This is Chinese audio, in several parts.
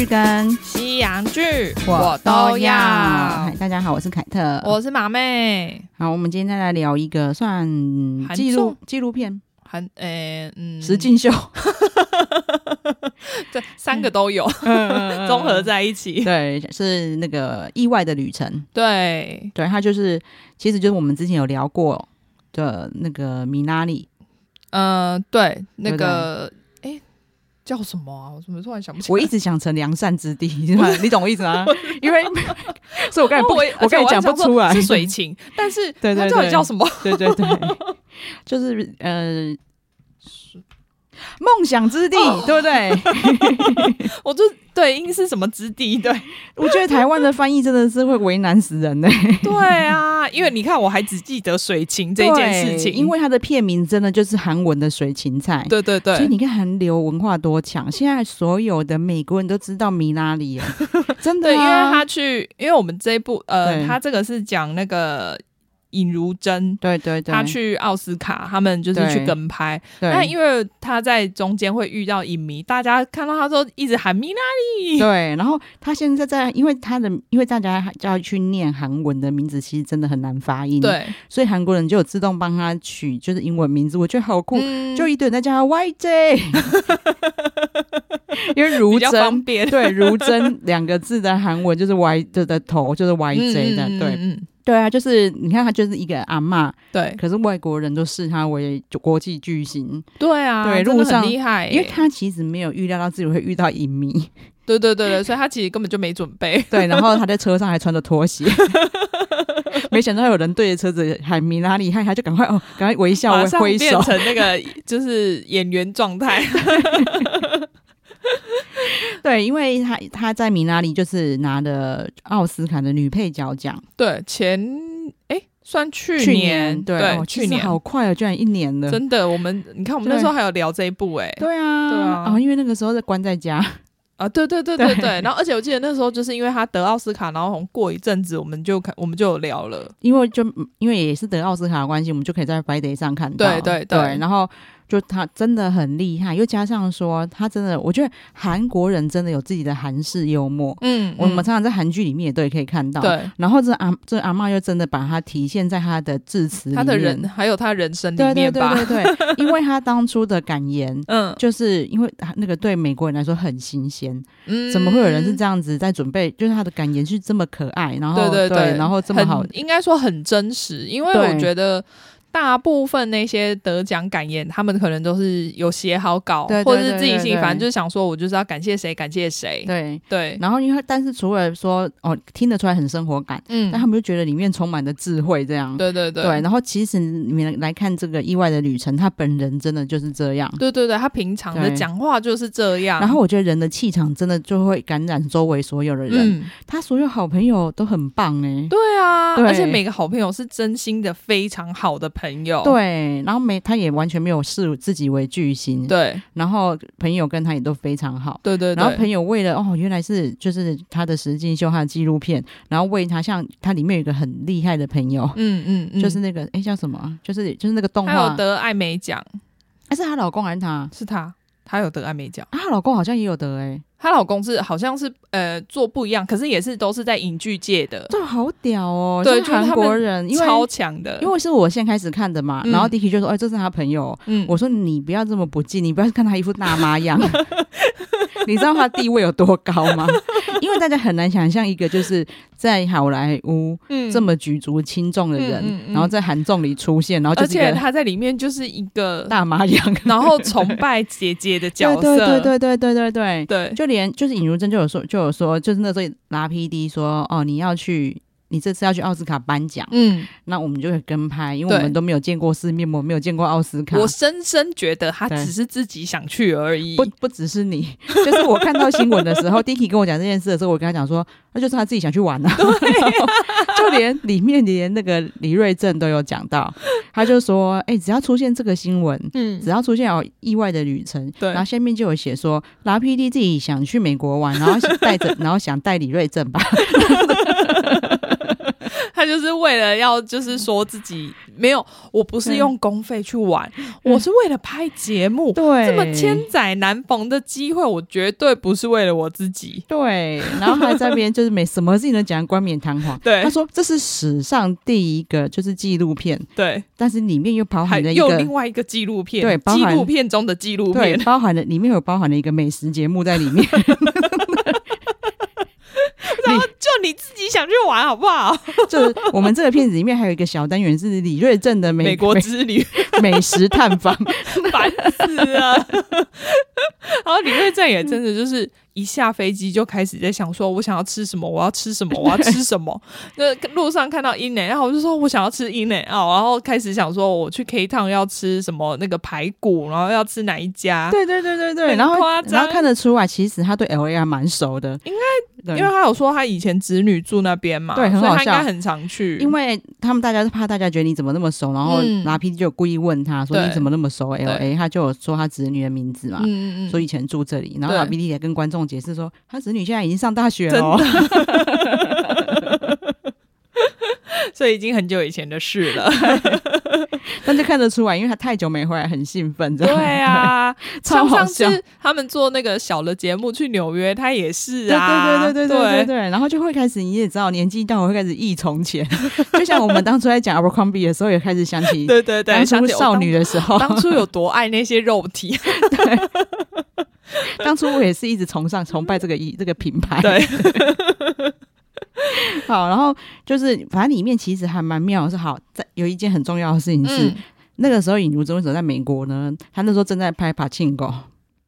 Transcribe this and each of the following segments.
剧跟西洋剧我都要。嗨，大家好，我是凯特，我是马妹。好，我们今天再来聊一个算纪录纪录片，韩诶、欸、嗯，实境秀，对，三个都有，综合在一起。对，是那个意外的旅程。对，对，它就是，其实就是我们之前有聊过的那个米拉里。嗯、呃，对，那个。叫什么啊？我怎么突然想不起来？我一直想成良善之地，你懂我意思吗？因为，所以我刚才不，我，我刚才讲不出来是水情，但是对对，到底叫什么？对对对，就是呃。梦想之地，哦、对不对？我就对，应该是什么之地？对，我觉得台湾的翻译真的是会为难死人呢。对啊，因为你看，我还只记得水芹这件事情，因为它的片名真的就是韩文的水芹菜。对对对，所以你看韩流文化多强，现在所有的美国人都知道米拉里了，真的、啊。对，因为他去，因为我们这一部，呃，他这个是讲那个。尹如珍，对对对，他去奥斯卡，他们就是去跟拍。那因为他在中间会遇到影迷，大家看到他说一直喊米拉里。对，然后他现在在，因为他的，因为大家要去念韩文的名字，其实真的很难发音。对，所以韩国人就有自动帮他取就是英文名字，我觉得好酷，嗯、就一堆人在叫他 YJ。因为如珍，对如珍两个字的韩文就是 Y 的的头就是 YJ 的，对。对啊，就是你看他就是一个阿嬷，对，可是外国人都视他为国际巨星，对啊，对，路上很厉害，因为他其实没有预料到自己会遇到影迷，对对对对，所以他其实根本就没准备，对，然后他在车上还穿着拖鞋，没想到有人对着车子喊米拉厉，害他就赶快哦，赶快微笑挥手，变成那个就是演员状态。对，因为他他在米拉里就是拿的奥斯卡的女配角奖。对，前哎算去年，去年对，对去年好快啊，居然一年了。真的，我们你看，我们那时候还有聊这一部哎。对啊，对啊，啊，因为那个时候在关在家 啊，对对对对对。对然后，而且我记得那时候就是因为他得奥斯卡，然后过一阵子我们就看，我们就有聊了，因为就因为也是得奥斯卡的关系，我们就可以在 Friday 上看到。对对对，对，然后。就他真的很厉害，又加上说他真的，我觉得韩国人真的有自己的韩式幽默。嗯，我们常常在韩剧里面也都可以看到。对，然后这阿这阿嬷又真的把它体现在他的致辞他的人还有他人生里面吧。对对对对，因为他当初的感言，嗯，就是因为那个对美国人来说很新鲜。嗯，怎么会有人是这样子在准备？就是他的感言是这么可爱，然后对对对，然后这么好，应该说很真实。因为我觉得。大部分那些得奖感言，他们可能都是有写好稿，或者是自己心里反正就是想说，我就是要感谢谁，感谢谁。对对。然后因为，但是除了说哦，听得出来很生活感，嗯，但他们就觉得里面充满了智慧，这样。对对对。对，然后其实你们来看这个意外的旅程，他本人真的就是这样。对对对，他平常的讲话就是这样。然后我觉得人的气场真的就会感染周围所有的人。嗯。他所有好朋友都很棒哎。对啊。对。而且每个好朋友是真心的，非常好的。朋友对，然后没他也完全没有视自己为巨星，对，然后朋友跟他也都非常好，对对，对，然后朋友为了哦，原来是就是他的实境秀，他的纪录片，然后为他像他里面有一个很厉害的朋友，嗯嗯，嗯，就是那个哎叫什么？就是就是那个动画，他有得艾美奖，哎是她老公还是他？是他，他有得艾美奖，她老公好像也有得哎、欸。她老公是好像是呃做不一样，可是也是都是在影剧界的，这好屌哦！对，韩国人超强的，因为是我先开始看的嘛，嗯、然后 Dicky 就说：“哎，这是他朋友。”嗯，我说：“你不要这么不敬，你不要看他一副大妈样，你知道他地位有多高吗？因为大家很难想象一个就是在好莱坞这么举足轻重的人，嗯嗯嗯、然后在韩综里出现，然后就而且他在里面就是一个大妈样，然后崇拜姐姐的角色，对对对对对对对对，就。连就是尹如珍就有说就有说，就是那时候拿 PD 说哦，你要去，你这次要去奥斯卡颁奖，嗯，那我们就会跟拍，因为我们都没有见过世面，我没有见过奥斯卡。我深深觉得他只是自己想去而已，不不只是你，就是我看到新闻的时候，Dicky 跟我讲这件事的时候，我跟他讲说，那就是他自己想去玩啊，对啊就连里面连那个李瑞正都有讲到。他就说：“哎、欸，只要出现这个新闻，嗯，只要出现有意外的旅程，对，然后下面就有写说，拉 PD 自己想去美国玩，然后带着，然后想带李瑞正吧。” 他就是为了要就是说自己没有，我不是用公费去玩，我是为了拍节目。对，这么千载难逢的机会，我绝对不是为了我自己。对，然后还在那边就是没 什么事情都讲冠冕堂皇。对，他说这是史上第一个就是纪录片。对，但是里面又包含了一个又另外一个纪录片。对，纪录片中的纪录片，对，包含了里面有包含了一个美食节目在里面。就你自己想去玩 好不好？就是我们这个片子里面还有一个小单元是李瑞镇的美，美国之旅 美食探访，烦死了。然后李瑞镇也真的就是一下飞机就开始在想说，我想要吃什么，我要吃什么，我要吃什么。那路上看到英内，然后我就说我想要吃英内啊，然后开始想说我去 K Town 要吃什么那个排骨，然后要吃哪一家？对对对对对。然后然后看得出来，其实他对 L A 还蛮熟的，应该因为他有说他以前子女住那边嘛，对，很好笑，所以他应该很常去。因为他们大家是怕大家觉得你怎么那么熟，然后拿 P D 就故意问他说你怎么那么熟？L A，他就有说他子女的名字嘛，嗯嗯，说以前住这里，然后拿 P D 也跟观众解释说他子女现在已经上大学了，所以已经很久以前的事了。但就看得出来，因为他太久没回来，很兴奋。对啊，超好笑。上次他们做那个小的节目去纽约，他也是啊，对对对对对对对，然后就会开始，你也知道，年纪大，我会开始忆从前。就像我们当初在讲 Abercrombie 的时候，也开始想起，对对对，当初少女的时候，当初有多爱那些肉体。对，当初我也是一直崇尚、崇拜这个一这个品牌。对。好，然后就是，反正里面其实还蛮妙的是，好在有一件很重要的事情是，嗯、那个时候尹如珍为什么在美国呢？他那时候正在拍《柏青哥》。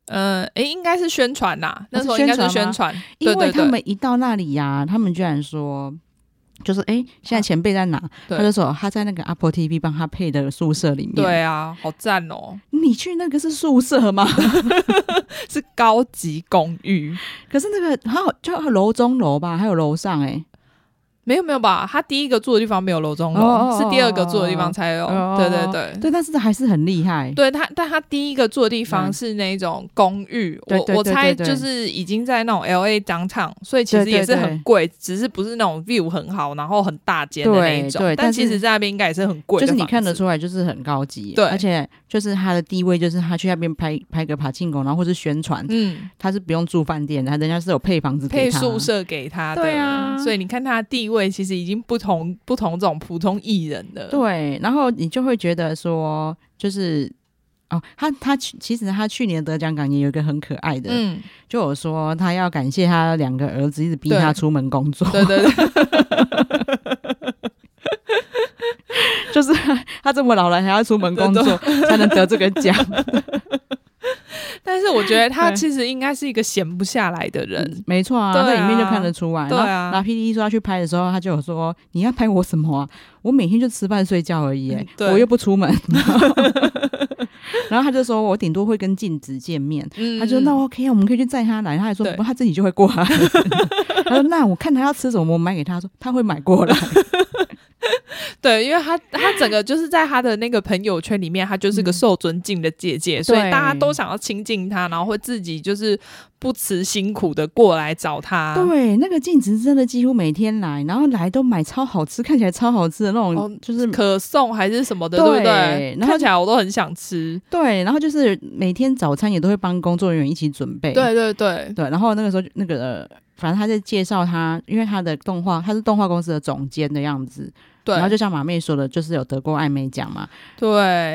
呃，诶，应该是宣传呐，那时候应该是宣传，因为他们一到那里呀、啊，他们居然说。就是哎，现在前辈在哪？他就说他在那个 Apple TV 帮他配的宿舍里面。对啊，好赞哦！你去那个是宿舍吗？是高级公寓。可是那个还有就楼中楼吧，还有楼上哎。没有没有吧，他第一个住的地方没有楼中楼，是第二个住的地方才有。哦、对对对对，但是还是很厉害。对他，但他第一个住的地方是那种公寓，嗯、我我猜就是已经在那种 L A downtown，所以其实也是很贵，只是不是那种 view 很好，然后很大间的那一种。对，对，但其实在那边应该也是很贵，就是你看得出来就是很高级。对，而且就是他的地位，就是他去那边拍拍个爬庆功，然后或是宣传，嗯，他是不用住饭店的，他人家是有配房子、配宿舍给他的。对啊，所以你看他的地位。位其实已经不同不同这种普通艺人了，对，然后你就会觉得说，就是哦，他他其实他去年得奖感言有一个很可爱的，嗯，就有说他要感谢他两个儿子一直逼他出门工作，对对对，就是他这么老了还要出门工作才能得这个奖。但是我觉得他其实应该是一个闲不下来的人，嗯、没错啊，在里面就看得出来。对啊，然后 PTT 说要去拍的时候，他就有说：“你要拍我什么啊？我每天就吃饭睡觉而已，我又不出门。” 然后他就说：“我顶多会跟静子见面。嗯”他就说：“那 OK，我们可以去载他来。”他还说：“不，他自己就会过来。”他说：“那我看他要吃什么，我买给他。”说：“他会买过来。”对，因为他他整个就是在他的那个朋友圈里面，他就是个受尊敬的姐姐，嗯、所以大家都想要亲近他，然后会自己就是不辞辛苦的过来找他。对，那个镜子真的几乎每天来，然后来都买超好吃，看起来超好吃的那种，哦、就是可颂还是什么的，对，对不对？然后看起来我都很想吃。对，然后就是每天早餐也都会帮工作人员一起准备。对对对对，然后那个时候那个反正他在介绍他，因为他的动画他是动画公司的总监的样子。对，然后就像马妹说的，就是有得过艾美奖嘛。对，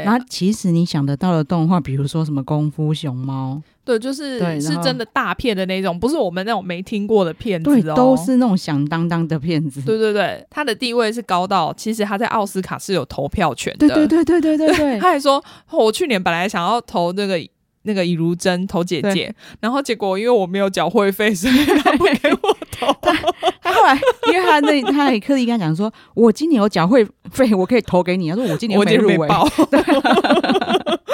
然后其实你想得到的动画，比如说什么功夫熊猫，对，就是是真的大片的那种，不是我们那种没听过的片子哦，对，都是那种响当当的片子。对对对，他的地位是高到，其实他在奥斯卡是有投票权的。对对对对对对对，他还说，我去年本来想要投那个。那个尹如珍投姐姐，然后结果因为我没有缴会费，所以他不给我投。他，他后来，因为他那他还刻意跟他讲说，我今年有缴会费，我可以投给你。他说我今年没入围。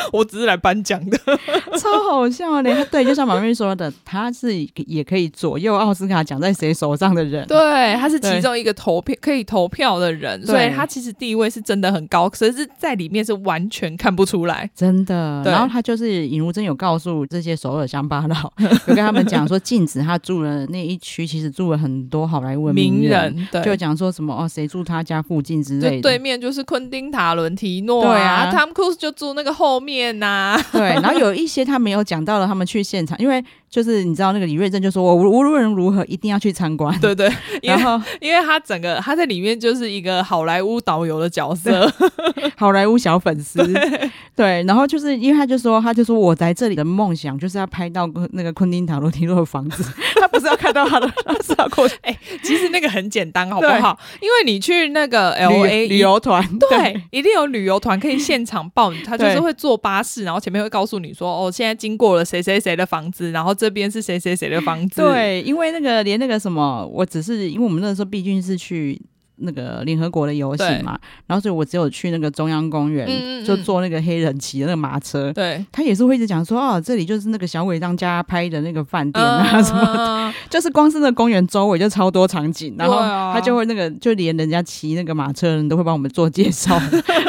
我只是来颁奖的，超好笑的。对，就像马瑞说的，他是也可以左右奥斯卡奖在谁手上的人。对，他是其中一个投票可以投票的人，所以他其实地位是真的很高，可是在里面是完全看不出来，真的。然后他就是尹如珍有告诉这些首尔乡巴佬，有跟他们讲说，禁止他住了那一区其实住了很多好莱坞名人，就讲说什么哦，谁住他家附近之类的。对面就是昆汀塔伦提诺、对啊汤姆克鲁斯就住那个后面呐、啊。对，然后有一些他没有讲到了，他们去现场，因为就是你知道那个李瑞镇就说，我无论如何一定要去参观。对对，然后因为他整个他在里面就是一个好莱坞导游的角色，好莱坞小粉丝。对，对，然后就是因为他就说，他就说我在这里的梦想就是要拍到那个昆汀塔罗提诺的房子，他不是要看到他的，他是要过去。哎、欸，其实那个很简单，好不好？因为你去那个 L A 旅游团，对，一定有旅游团可以现场报，他就是会坐巴士，然后前面会告诉你说，哦，现在经过了谁谁谁的房子，然后这边是谁谁谁的房子。对，因为那个连那个什么，我只是因为我们那时候毕竟是去。那个联合国的游行嘛，然后所以我只有去那个中央公园，嗯嗯就坐那个黑人骑的那个马车。对，他也是会一直讲说，哦，这里就是那个小鬼当家拍的那个饭店啊、嗯、什么的，就是光是那个公园周围就超多场景，然后他就会那个就连人家骑那个马车的人都会帮我们做介绍，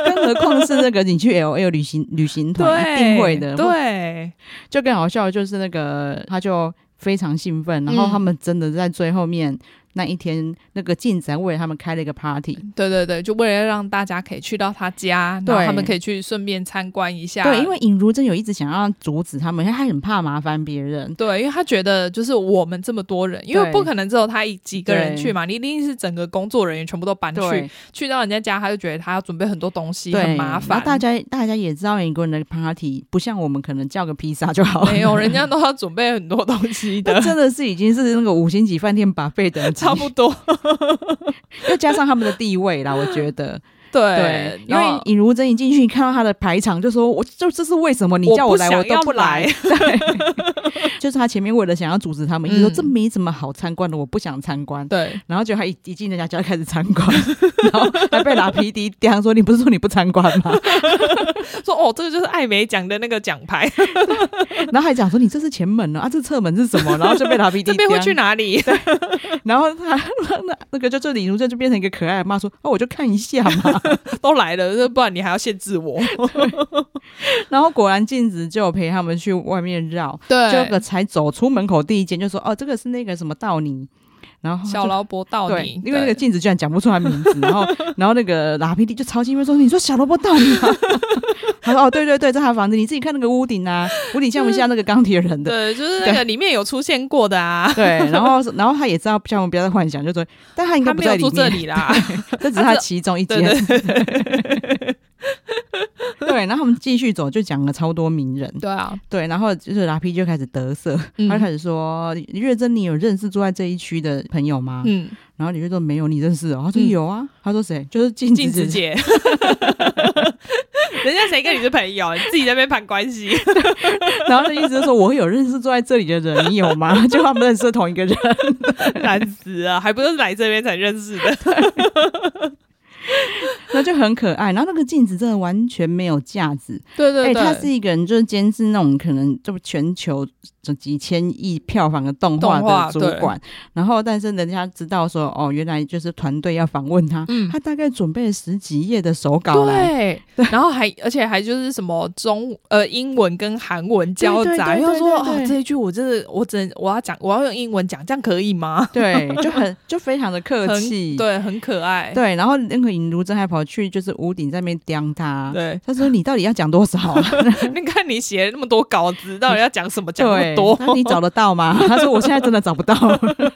更何况是那个你去 LL 旅行旅行团一定会的。对，就更好笑的就是那个他就非常兴奋，然后他们真的在最后面。那一天，那个镜子还为了他们开了一个 party，对对对，就为了让大家可以去到他家，对。然后他们可以去顺便参观一下。对，因为尹如真有一直想要阻止他们，因为他很怕麻烦别人。对，因为他觉得就是我们这么多人，因为不可能只有他一几个人去嘛，你一定是整个工作人员全部都搬去，去到人家家，他就觉得他要准备很多东西，很麻烦。大家大家也知道，一个人的 party 不像我们可能叫个披萨就好了，没有，人家都要准备很多东西的，真的是已经是那个五星级饭店 buffet 的差不多。又加上他们的地位啦，我觉得 对，对，因为尹如珍一进去，你看到他的排场，就说：“我就这是为什么？你叫我来，我，我都不来。” 对，就是他前面为了想要阻止他们，一直说这没什么好参观的，我不想参观。对，然后就他一一进人家家就开始参观，然后还被拿皮迪刁说：“你不是说你不参观吗？” 说：“哦，这个就是艾美奖的那个奖牌。”然后还讲说：“你这是前门呢？啊，这侧门是什么？”然后就被拿皮迪这边会去哪里？然后他那那个就这李如珍就变成一个可爱的妈说：“哦，我就看一下嘛。”都来了，不然你还要限制我。然后果然镜子就陪他们去外面绕，对，这个才走出门口第一间就说：“哦，这个是那个什么道尼。”然后小劳勃道尼，因为那个镜子居然讲不出来名字，然后 然后那个拉皮蒂就超兴奋说：“你说小萝卜道尼吗？” 他说：“哦，对对对，这套房子你自己看那个屋顶啊，屋顶像不像那个钢铁人的？对，就是那个里面有出现过的啊。对，然后然后他也知道叫我们不要再幻想，就说，但他应该不在里面，这里啦，这只是他其中一间。” 对，然后他们继续走，就讲了超多名人。对啊，对，然后就是拉皮就开始得瑟，嗯、他就开始说：“李月珍，你有认识住在这一区的朋友吗？”嗯，然后李月珍没有，你认识哦？他说有啊，嗯、他说谁？就是镜子子姐。人家谁跟你是朋友？你自己在那边攀关系。然后他意思是说，我有认识住在这里的人，你有吗？就他们认识同一个人，难死啊！还不是来这边才认识的。那就很可爱，然后那个镜子真的完全没有架子，对对对，欸、他是一个人，就是监制那种可能就全球这几千亿票房的动画的主管，然后但是人家知道说哦，原来就是团队要访问他，嗯、他大概准备了十几页的手稿来，对，对。然后还而且还就是什么中呃英文跟韩文交杂，要说哦这一句我真的我真我要讲我要用英文讲，这样可以吗？对，就很就非常的客气，对，很可爱，对，然后那个。尹如珍还跑去就是屋顶在那边刁他，对，他说你到底要讲多少？啊？你看你写了那么多稿子，到底要讲什么？讲那么多，那你找得到吗？他说我现在真的找不到，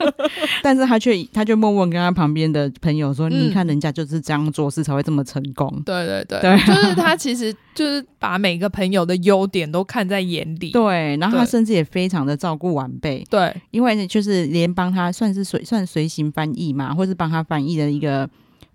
但是他却他就默默跟他旁边的朋友说：“你看人家就是这样做事才会这么成功。”对对对，对，就是他其实就是把每个朋友的优点都看在眼里，对，然后他甚至也非常的照顾晚辈，对，因为就是连帮他算是随算随行翻译嘛，或是帮他翻译的一个。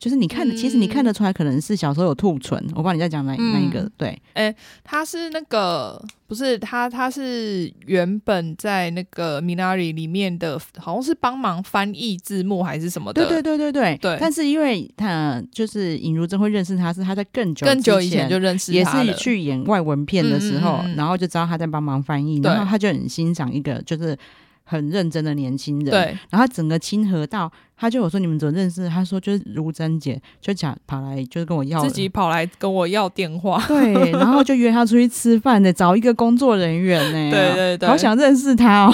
就是你看，其实你看得出来，可能是小时候有兔唇。我不知道你在讲哪哪一个？对，哎，他是那个不是他，他是原本在那个 Minari 里面的，好像是帮忙翻译字幕还是什么的。对对对对对对。但是因为他就是尹如珍会认识他，是他在更久更久以前就认识他，也是去演外文片的时候，然后就知道他在帮忙翻译，然后他就很欣赏一个就是。很认真的年轻人，对，然后整个亲和到，他就有说你们怎么认识？他说就是如珍姐，就讲跑来就是跟我要，自己跑来跟我要电话，对，然后就约他出去吃饭的，找一个工作人员呢，对对对，好想认识他哦，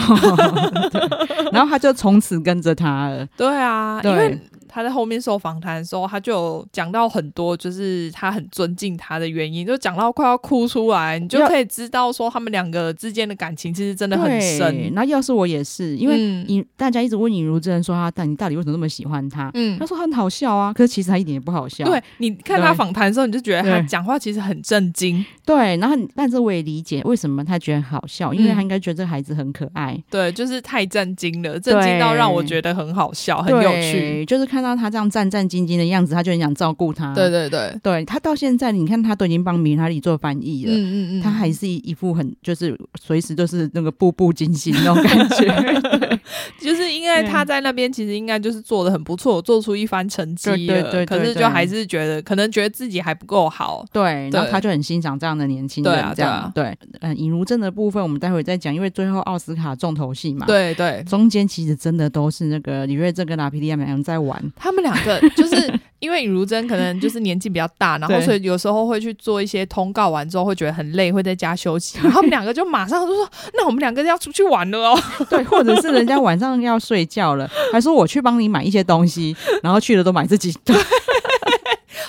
然后他就从此跟着他了，对啊，对因为。他在后面受访谈的时候，他就有讲到很多，就是他很尊敬他的原因，就讲到快要哭出来，你就可以知道说他们两个之间的感情其实真的很深。那要是我也是，因为你、嗯、大家一直问尹如珍说他，但你到底为什么那么喜欢他？嗯，他说他很好笑啊，可是其实他一点也不好笑。对，你看他访谈的时候，你就觉得他讲话其实很震惊。对，然后但是我也理解为什么他觉得好笑，因为他应该觉得这个孩子很可爱。嗯、对，就是太震惊了，震惊到让我觉得很好笑，很有趣。就是看到他这样战。战兢兢的样子，他就很想照顾他。对对对，对他到现在，你看他都已经帮米哈里做翻译了，嗯嗯嗯，他还是一副很就是随时都是那个步步惊心那种感觉。就是因为他在那边，其实应该就是做的很不错，做出一番成绩了。对对对，可是就还是觉得可能觉得自己还不够好。对，然后他就很欣赏这样的年轻人。这样对，嗯，尹如珍的部分我们待会再讲，因为最后奥斯卡重头戏嘛。对对，中间其实真的都是那个李瑞正跟拉皮迪亚两人在玩，他们两个。就是因为尹如珍可能就是年纪比较大，然后所以有时候会去做一些通告完之后会觉得很累，会在家休息。然后他们两个就马上就说：“那我们两个要出去玩了哦。”对，或者是人家晚上要睡觉了，还说我去帮你买一些东西，然后去了都买自己。对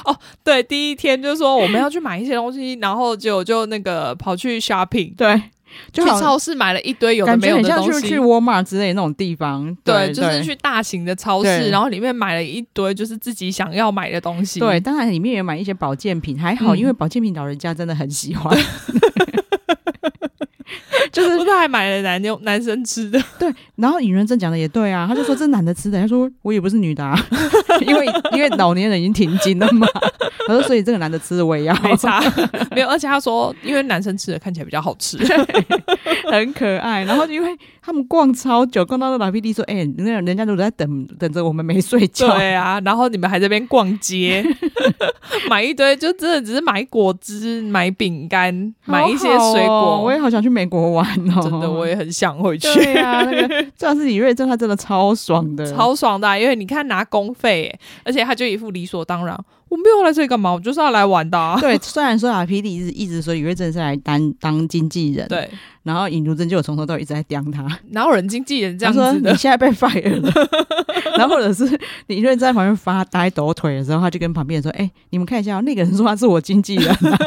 哦，对，第一天就说我们要去买一些东西，然后就就那个跑去 shopping。对。就去超市买了一堆有的没有的东西，去去沃尔玛之类的那种地方。对，对就是去大型的超市，然后里面买了一堆就是自己想要买的东西。对，当然里面也买一些保健品，还好，嗯、因为保健品老人家真的很喜欢。就是他还买了男男生吃的？对，然后尹如珍讲的也对啊，他就说这男的吃的，他说我也不是女的啊，因为因为老年人已经停经了嘛，他说所以这个男的吃的我也要，没差，没有，而且他说因为男生吃的看起来比较好吃，很可爱，然后因为。他们逛超久，逛到那老 PD 说：“哎、欸，那人家都在等等着我们没睡觉。”对啊，然后你们还在那边逛街，买一堆，就真的只是买果汁、买饼干、买一些水果。哦、我也好想去美国玩哦，真的，我也很想回去。对啊，那个主要是李瑞珍，他真的超爽的，超爽的、啊，因为你看拿公费，而且他就一副理所当然。我没有来这里干嘛？我就是要来玩的、啊。对，虽然说啊，PD 一直一直说李瑞珍是来当当经纪人，对。然后尹如珍就有从头到尾一直在刁他，哪有人经纪人这样子的？你现在被 fire 了。然后或者是李瑞在旁边发呆抖腿的时候，他就跟旁边人说：“哎、欸，你们看一下，那个人说他是我经纪人、啊。”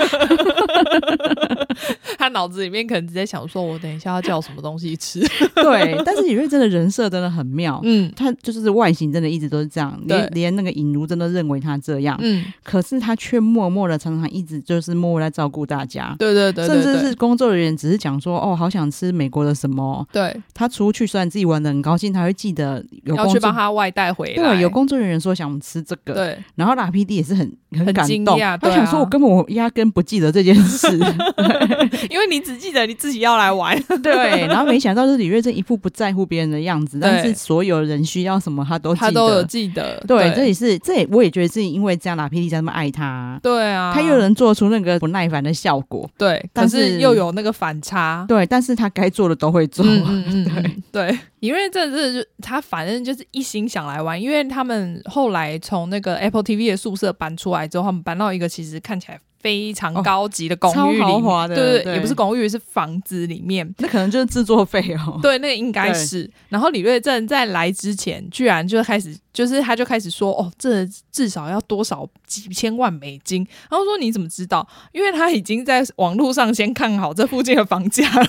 他脑子里面可能直接想说：“我等一下要叫什么东西吃。”对，但是李瑞真的人设真的很妙。嗯，他就是外形真的一直都是这样，连连那个尹如真的认为他这样。嗯，可是他却默默的常常一直就是默默在照顾大家。对对对，对，甚至是工作人员只是讲说。哦，好想吃美国的什么？对，他出去虽然自己玩的很高兴，他会记得有要去帮他外带回来。对，有工作人员说想吃这个，对，然后拉 PD 也是很很感动，他想说我根本我压根不记得这件事，因为你只记得你自己要来玩，对，然后没想到是李瑞珍一副不在乎别人的样子，但是所有人需要什么他都他都有记得，对，这也是这也我也觉得是因为这样拉 PD 才那么爱他，对啊，他又能做出那个不耐烦的效果，对，但是又有那个反差，对，但是他该做的都会做，嗯嗯嗯对。对，因为这是他反正就是一心想来玩，因为他们后来从那个 Apple TV 的宿舍搬出来之后，他们搬到一个其实看起来非常高级的公寓里，哦、超豪华的，对对，也不是公寓，是房子里面，那可能就是制作费哦，对，那个应该是。然后李瑞镇在来之前，居然就开始，就是他就开始说，哦，这至少要多少几千万美金。然后说你怎么知道？因为他已经在网络上先看好这附近的房价了。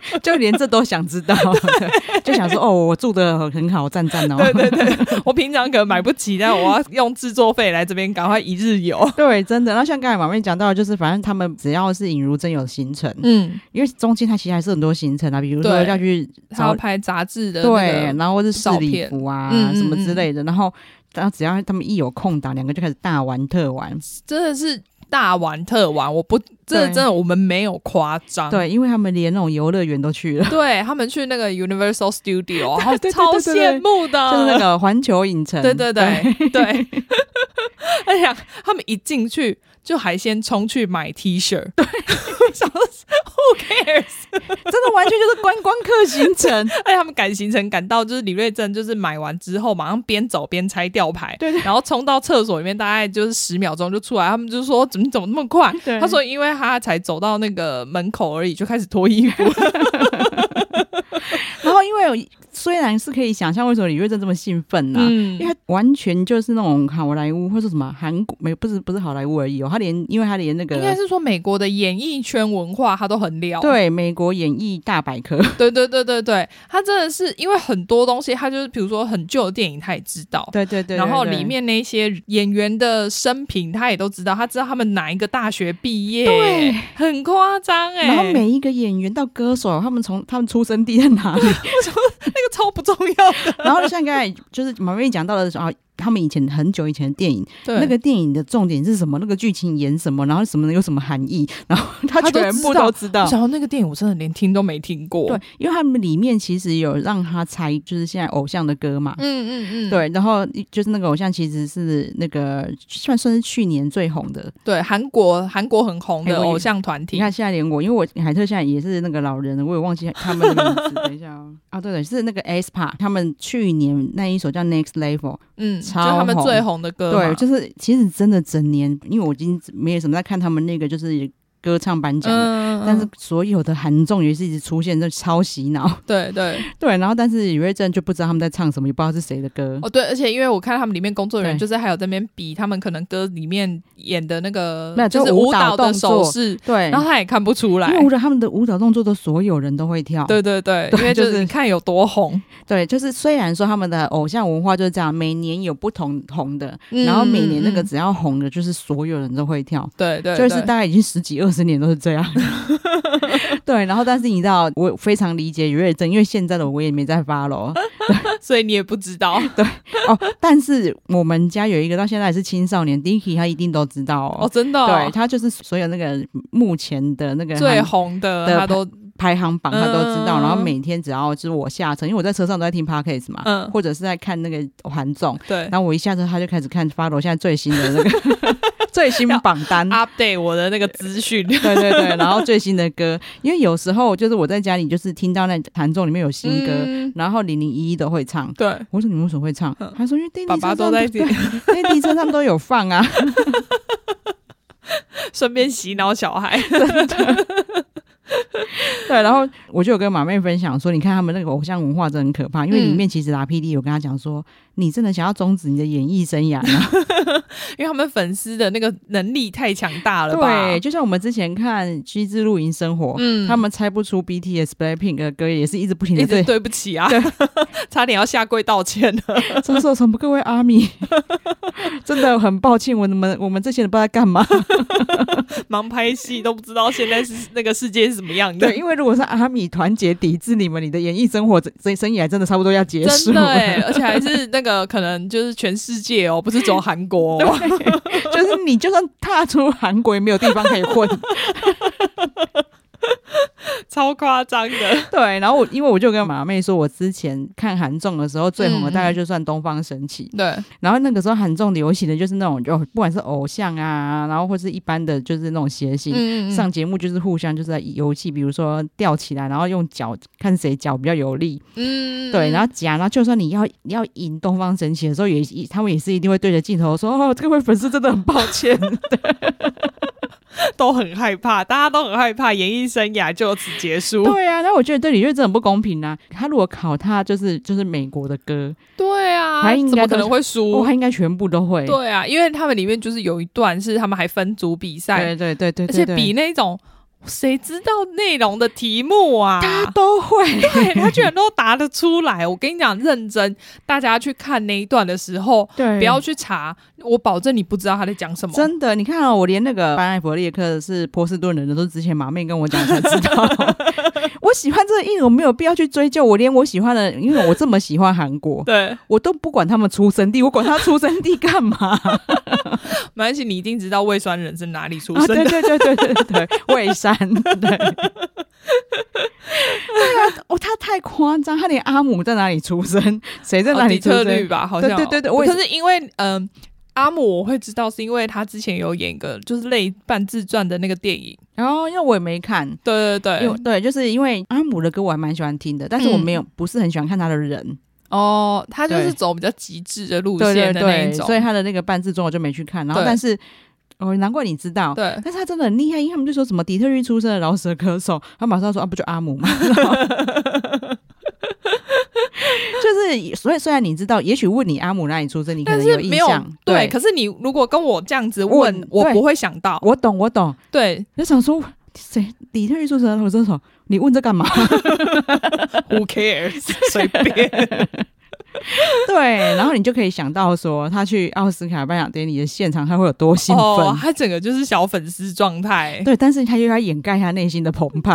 就连这都想知道，就想说哦，我住的很好，赞赞哦。对对对，我平常可能买不起，但我要用制作费来这边赶快一日游。对，真的。那像刚才马妹讲到，就是反正他们只要是尹如真有行程，嗯，因为中间他其实还是很多行程啊，比如说要去要拍杂志的，对，然后或是试礼服啊什么之类的，然后。然后只要他们一有空档，两个就开始大玩特玩，真的是大玩特玩。我不，真的真的，我们没有夸张。对，因为他们连那种游乐园都去了。对，他们去那个 Universal Studio，然后超羡慕的，就是那个环球影城。对对对对。对 哎呀，他们一进去就还先冲去买 T 恤，对，想说 Who cares？真的完全就是观光客行程。哎，他们赶行程赶到就是李瑞镇，就是买完之后马上边走边拆吊牌，对，对，然后冲到厕所里面，大概就是十秒钟就出来。他们就说怎么怎么那么快？对，他说因为他才走到那个门口而已，就开始脱衣服。然后因为。虽然是可以想象为什么李瑞正这么兴奋呢、啊？嗯，因为他完全就是那种好莱坞或者什么韩国没不是不是好莱坞而已哦，他连因为他连那个应该是说美国的演艺圈文化他都很了，对，美国演艺大百科，对对对对对，他真的是因为很多东西他就是比如说很旧的电影他也知道，对对对，对，然后里面那些演员的生平他也都知道，他知道他们哪一个大学毕业，对，很夸张哎，然后每一个演员到歌手，他们从他们出生地在哪里，那个超不重要的？然后像刚才就是马瑞讲到的时候。他们以前很久以前的电影，那个电影的重点是什么？那个剧情演什么？然后什么有什么含义？然后他全部都知道。然后那个电影我真的连听都没听过。对，因为他们里面其实有让他猜，就是现在偶像的歌嘛。嗯嗯嗯。对，然后就是那个偶像其实是那个算算是去年最红的。对，韩国韩国很红的偶像团体。你看现在连我，因为我海特现在也是那个老人了，我也忘记他们的名字。等一下哦。啊，对对，是那个 aespa，他们去年那一首叫 Next Level，嗯，超。就他们最红的歌，对，就是其实真的整年，因为我已经没有什么在看他们那个，就是。歌唱颁奖，但是所有的韩综也是一直出现，就超洗脑。对对 对，然后但是李瑞镇就不知道他们在唱什么，也不知道是谁的歌。哦，对，而且因为我看他们里面工作人员就是还有在那边比他们可能歌里面演的那个，就是舞蹈的手势，对，然后他也看不出来，因为他们的舞蹈动作都所有人都会跳。对对对，对，因为就是你看有多红。对，就是虽然说他们的偶像文化就是这样，每年有不同红的，然后每年那个只要红的，就是所有人都会跳。对对，就是大概已经十几二十年都是这样。对，然后但是你知道，我非常理解于瑞正，因为现在的我也没在 follow，所以你也不知道。对哦，但是我们家有一个到现在还是青少年，Dicky 他一定都知道哦，哦真的、哦，对他就是所有那个目前的那个最红的，他都排行榜他都知道，嗯、然后每天只要就是我下车，因为我在车上都在听 Podcast 嘛，嗯，或者是在看那个韩总，对，然后我一下车他就开始看 follow 现在最新的那个。最新榜单。update 我的那个资讯，对 对对，然后最新的歌，因为有时候就是我在家里就是听到那弹奏里面有新歌，嗯、然后零零一一都会唱，对，我说你们为什么会唱？他、嗯、说因为电爸爸都在听，电梯车上都有放啊，顺便洗脑小孩。对，然后我就有跟马妹分享说，你看他们那个偶像文化真的很可怕，因为里面其实 RPD 有跟他讲说，你真的想要终止你的演艺生涯吗？因为他们粉丝的那个能力太强大了吧？对，就像我们之前看《机智露营生活》，嗯，他们猜不出 BTS Blackpink 的歌，也是一直不停的对对不起啊，对 差点要下跪道歉了。这时候从各位阿米，真的很抱歉，我们我们这些人不知道在干嘛，忙拍戏都不知道现在是那个世界是什么样的。对，因为如果是阿米团结抵制你们，你的演艺生活这生涯真的差不多要结束了，对，而且还是那个可能就是全世界哦，不是走韩国哦。就是你，就算踏出韩国，也没有地方可以混。超夸张的，对。然后我因为我就跟马妹说，我之前看韩综的时候，最红的大概就算东方神起。对、嗯。然后那个时候韩综流行的就是那种，就不管是偶像啊，然后或是一般的，就是那种谐星、嗯、上节目，就是互相就是在游戏，比如说吊起来，然后用脚看谁脚比较有力。嗯。对，然后夹，然后就算你要你要赢东方神起的时候，也他们也是一定会对着镜头说：“哦，这位粉丝真的很抱歉。”对。都很害怕，大家都很害怕，演艺生涯就此结束。对啊，那我觉得对李瑞镇很不公平啊！他如果考他就是就是美国的歌，对啊，他应该可能会输，哦，他应该全部都会。对啊，因为他们里面就是有一段是他们还分组比赛，对对对对，而且比那种谁知道内容的题目啊？他都会，对他居然都答得出来。我跟你讲，认真，大家去看那一段的时候，对，不要去查，我保证你不知道他在讲什么。真的，你看啊、哦，我连那个班艾弗列克是波士顿人的，都是之前马妹跟我讲才知道。我喜欢这个艺人，我没有必要去追究。我连我喜欢的，因为我这么喜欢韩国，对我都不管他们出生地，我管他出生地干嘛？没关系，你一定知道魏酸人是哪里出生的。啊、对对对对对对，魏山。对，对啊，哦，他太夸张，他连阿姆在哪里出生，谁在哪里出生？哦、吧，好像。对对对对，可是因为嗯、呃，阿姆我会知道，是因为他之前有演一个就是类半自传的那个电影，然后因为我也没看。对对对，对，就是因为阿姆的歌我还蛮喜欢听的，但是我没有、嗯、不是很喜欢看他的人。哦，他就是走比较极致的路线的那一种，对对对，所以他的那个半自传我就没去看。然后，但是。哦，难怪你知道。对，但是他真的很厉害，因为他们就说什么底特律出生的饶舌歌手，他马上说啊，不就阿姆吗？就是，所以虽然你知道，也许问你阿姆哪里出生，你可能有印象。对，对，可是你如果跟我这样子问，我，我不会想到。我懂，我懂。对，就想说谁底特律出生的饶舌歌手，你问这干嘛？Who cares？随便。对，然后你就可以想到说，他去奥斯卡颁奖典礼的现场，他会有多兴奋？哦，他整个就是小粉丝状态。对，但是他又要掩盖他内心的澎湃。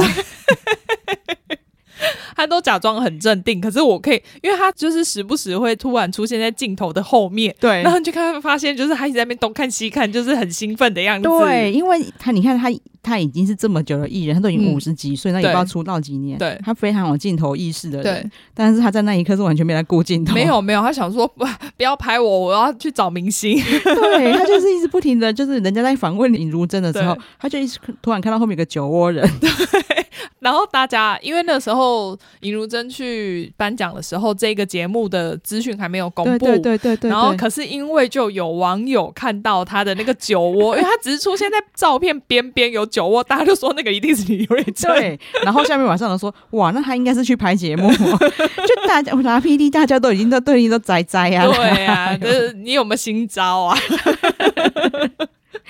他都假装很镇定，可是我可以，因为他就是时不时会突然出现在镜头的后面，对，然后你就看发现，就是他一直在那边东看西看，就是很兴奋的样子。对，因为他你看他他已经是这么久的艺人，他都已经五十几岁，嗯、那也不知道出道几年。对，他非常有镜头意识的人，对，但是他在那一刻是完全没在顾镜头，没有没有，他想说 不不要拍我，我要去找明星。对，他就是一直不停的就是人家在访问尹如珍的时候，他就一直突然看到后面有个酒窝人。对。然后大家，因为那时候尹如珍去颁奖的时候，这个节目的资讯还没有公布。对对对对，对。然后可是因为就有网友看到他的那个酒窝，因为他只是出现在照片边边有酒窝，大家就说那个一定是李瑞珍。对。然后下面晚上都说，哇，那他应该是去拍节目。就大家拿 PD，大家都已经都对你都栽栽啊。对啊，就是你有没有新招啊？